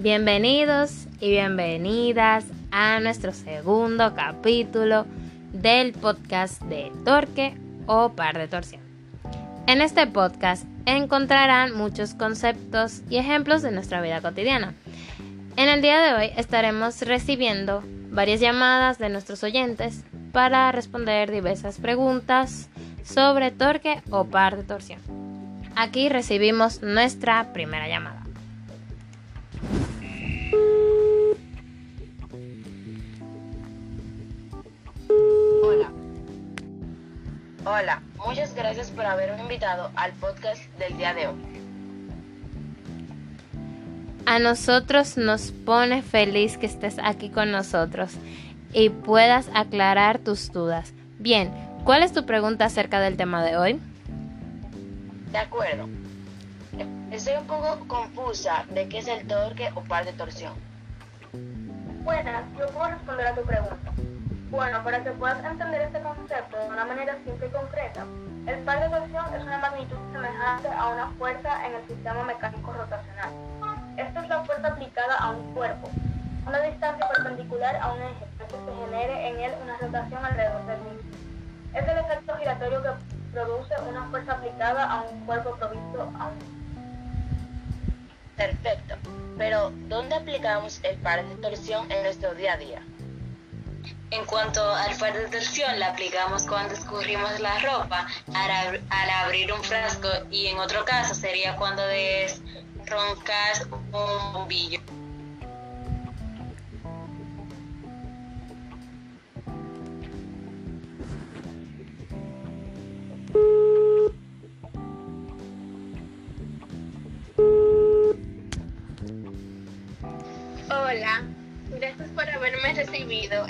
Bienvenidos y bienvenidas a nuestro segundo capítulo del podcast de Torque o Par de Torsión. En este podcast encontrarán muchos conceptos y ejemplos de nuestra vida cotidiana. En el día de hoy estaremos recibiendo varias llamadas de nuestros oyentes para responder diversas preguntas sobre torque o par de torsión. Aquí recibimos nuestra primera llamada. Hola, muchas gracias por haberme invitado al podcast del día de hoy. A nosotros nos pone feliz que estés aquí con nosotros y puedas aclarar tus dudas. Bien, ¿cuál es tu pregunta acerca del tema de hoy? De acuerdo. Estoy un poco confusa de qué es el torque o par de torsión. Buenas, yo puedo responder a tu pregunta. Bueno, para que puedas entender este concepto de una manera simple y concreta, el par de torsión es una magnitud semejante a una fuerza en el sistema mecánico rotacional. Esta es la fuerza aplicada a un cuerpo, una distancia perpendicular a un eje, para que se genere en él una rotación alrededor del mismo. Es el efecto giratorio que produce una fuerza aplicada a un cuerpo provisto a un Perfecto. Pero, ¿dónde aplicamos el par de torsión en nuestro día a día? En cuanto al par de torsión, la aplicamos cuando escurrimos la ropa al, abrir un frasco y en otro caso sería cuando desroncas un bombillo.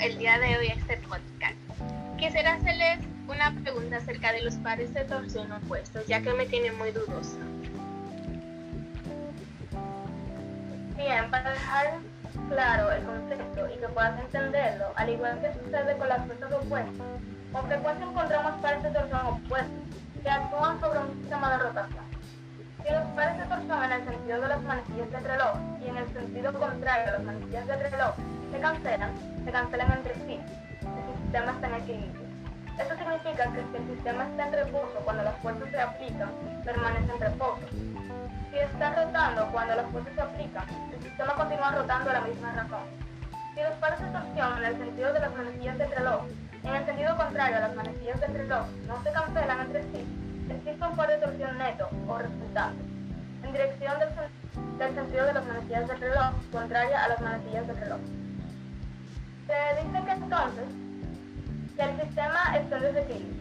El día de hoy a este podcast. Quisiera hacerles una pregunta acerca de los pares de torsión opuestos, ya que me tiene muy dudosa. Bien, para dejar claro el concepto y que puedas entenderlo, al igual que sucede con las fuerzas opuestas, con frecuencia encontramos pares de torsión opuestos que actúan sobre un sistema de rotación. Si los pares de torsión en el sentido de las manecillas del reloj y en el sentido contrario a las manecillas del reloj se cancelan, se cancelan entre sí. El sistema está en equilibrio. Esto significa que si el sistema está en reposo cuando las fuerzas se aplican, permanece en reposo. Si está rotando cuando las fuerzas se aplican, el sistema continúa rotando a la misma razón. Si los pares de torsión en el sentido de las manecillas del reloj, en el sentido contrario a las manecillas del reloj, no se cancelan entre sí, existe un par de torsión neto o resultante, en dirección del, del, sentido de las manecillas del reloj, contraria a las manecillas del reloj. Se dice que entonces que el sistema está en desequilibrio.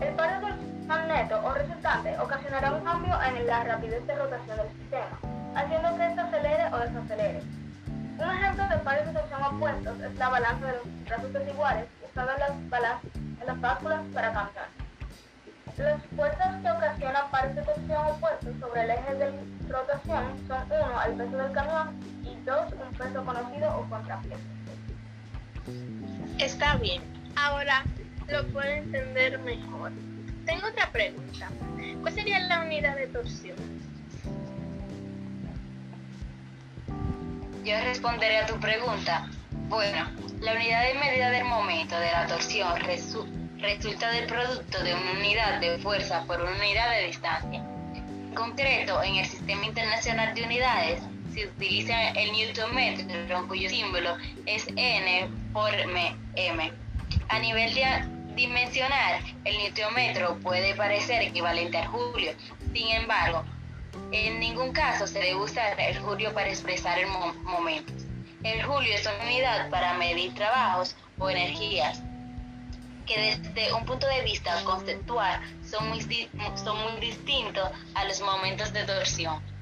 El par de torsión neto o resultante ocasionará un cambio en la rapidez de rotación del sistema, haciendo que éste acelere o desacelere. Un ejemplo de pares de torsión opuestos es la balanza de los brazos desiguales en las, balas, las básculas para cambiar. Las fuerzas que ocasionan pares de torsión opuestos sobre el eje de rotación son uno, el peso del camión y dos, un peso conocido o contrapeso. Está bien, ahora lo puedo entender mejor. Tengo otra pregunta. ¿Cuál sería la unidad de torsión? Yo responderé a tu pregunta. Bueno, la unidad de medida del momento de la torsión resulta resulta del producto de una unidad de fuerza por una unidad de distancia. En concreto, en el Sistema Internacional de Unidades se utiliza el Newton metro, cuyo símbolo es N por M. A nivel dimensional, el Newton metro puede parecer equivalente al julio. Sin embargo, en ningún caso se debe usar el julio para expresar el mo momento. El julio es una unidad para medir trabajos o energías que desde un punto de vista conceptual son muy distintos a los momentos de torsión.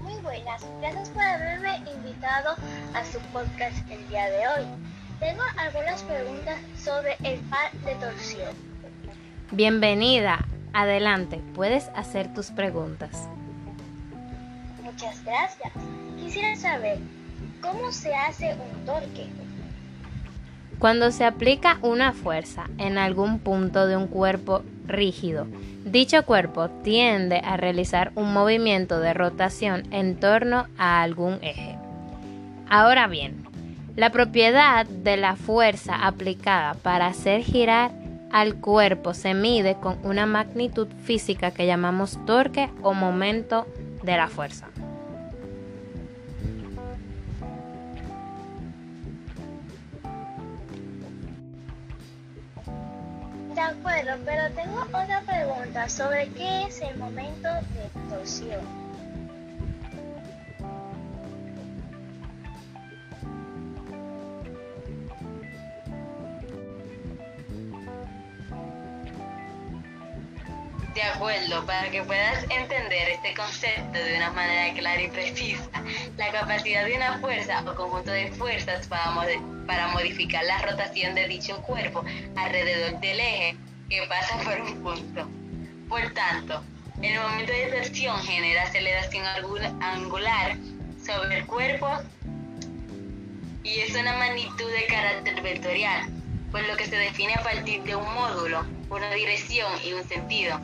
Muy buenas, gracias por haberme invitado a su podcast el día de hoy. Tengo algunas preguntas sobre el par de torsión. Bienvenida. Adelante, puedes hacer tus preguntas. Muchas gracias. Quisiera saber, ¿cómo se hace un torque? Cuando se aplica una fuerza en algún punto de un cuerpo rígido, dicho cuerpo tiende a realizar un movimiento de rotación en torno a algún eje. Ahora bien, la propiedad de la fuerza aplicada para hacer girar al cuerpo se mide con una magnitud física que llamamos torque o momento de la fuerza. De acuerdo, pero tengo otra pregunta sobre qué es el momento de torsión. De acuerdo, para que puedas entender este concepto de una manera clara y precisa, la capacidad de una fuerza o conjunto de fuerzas para, para modificar la rotación de dicho cuerpo alrededor del eje que pasa por un punto. Por tanto, el momento de torsión genera aceleración angular sobre el cuerpo y es una magnitud de carácter vectorial, por lo que se define a partir de un módulo, una dirección y un sentido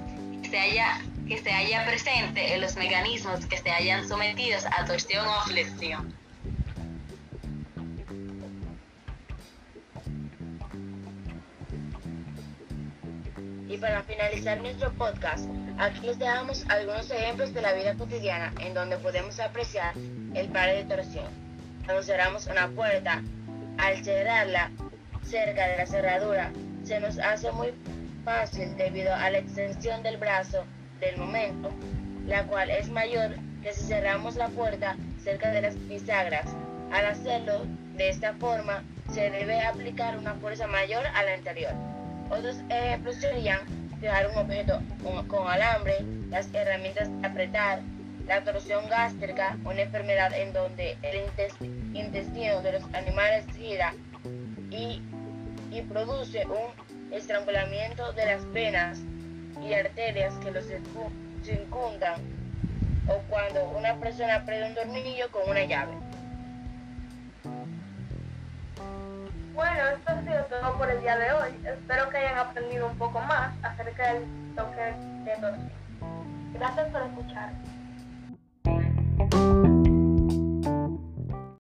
se haya, que se haya presente en los mecanismos que se hayan sometidos a torsión o flexión. Y para finalizar nuestro podcast, aquí les dejamos algunos ejemplos de la vida cotidiana en donde podemos apreciar el par de torsión. Cuando cerramos una puerta, al cerrarla cerca de la cerradura, se nos hace muy fácil debido a la extensión del brazo del momento, la cual es mayor que si cerramos la puerta cerca de las bisagras. Al hacerlo de esta forma, se debe aplicar una fuerza mayor a la anterior. Otros ejemplos serían fijar un objeto con, alambre, las herramientas de apretar, la torsión gástrica, una enfermedad en donde el intestino de los animales gira y, y produce un estrangulamiento de las venas y arterias que los circundan o cuando una persona prende un tornillo con una llave. Bueno, esto ha sido todo por el día de hoy. Espero que hayan aprendido un poco más acerca del toque de torsión. Gracias por escuchar.